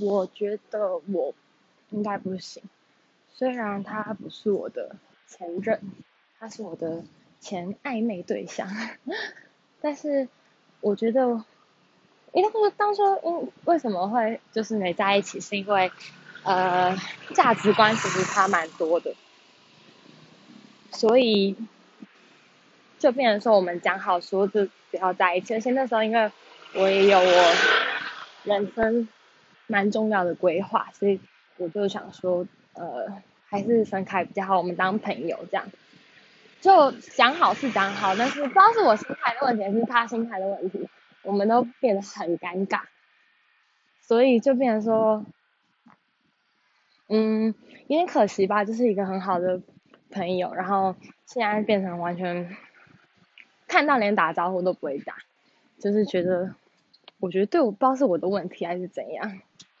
我觉得我应该不行，虽然他不是我的前任，他是我的前暧昧对象，但是我觉得，因为当初因为什么会就是没在一起，是因为呃价值观其实差蛮多的，所以就变成说我们讲好说就不要在一起，而且那时候因为我也有我人生。蛮重要的规划，所以我就想说，呃，还是分开比较好，我们当朋友这样。就讲好是讲好，但是不知道是我心态的问题，还是他心态的问题，我们都变得很尴尬。所以就变成说，嗯，有点可惜吧，就是一个很好的朋友，然后现在变成完全看到连打招呼都不会打，就是觉得，我觉得对我不知道是我的问题还是怎样。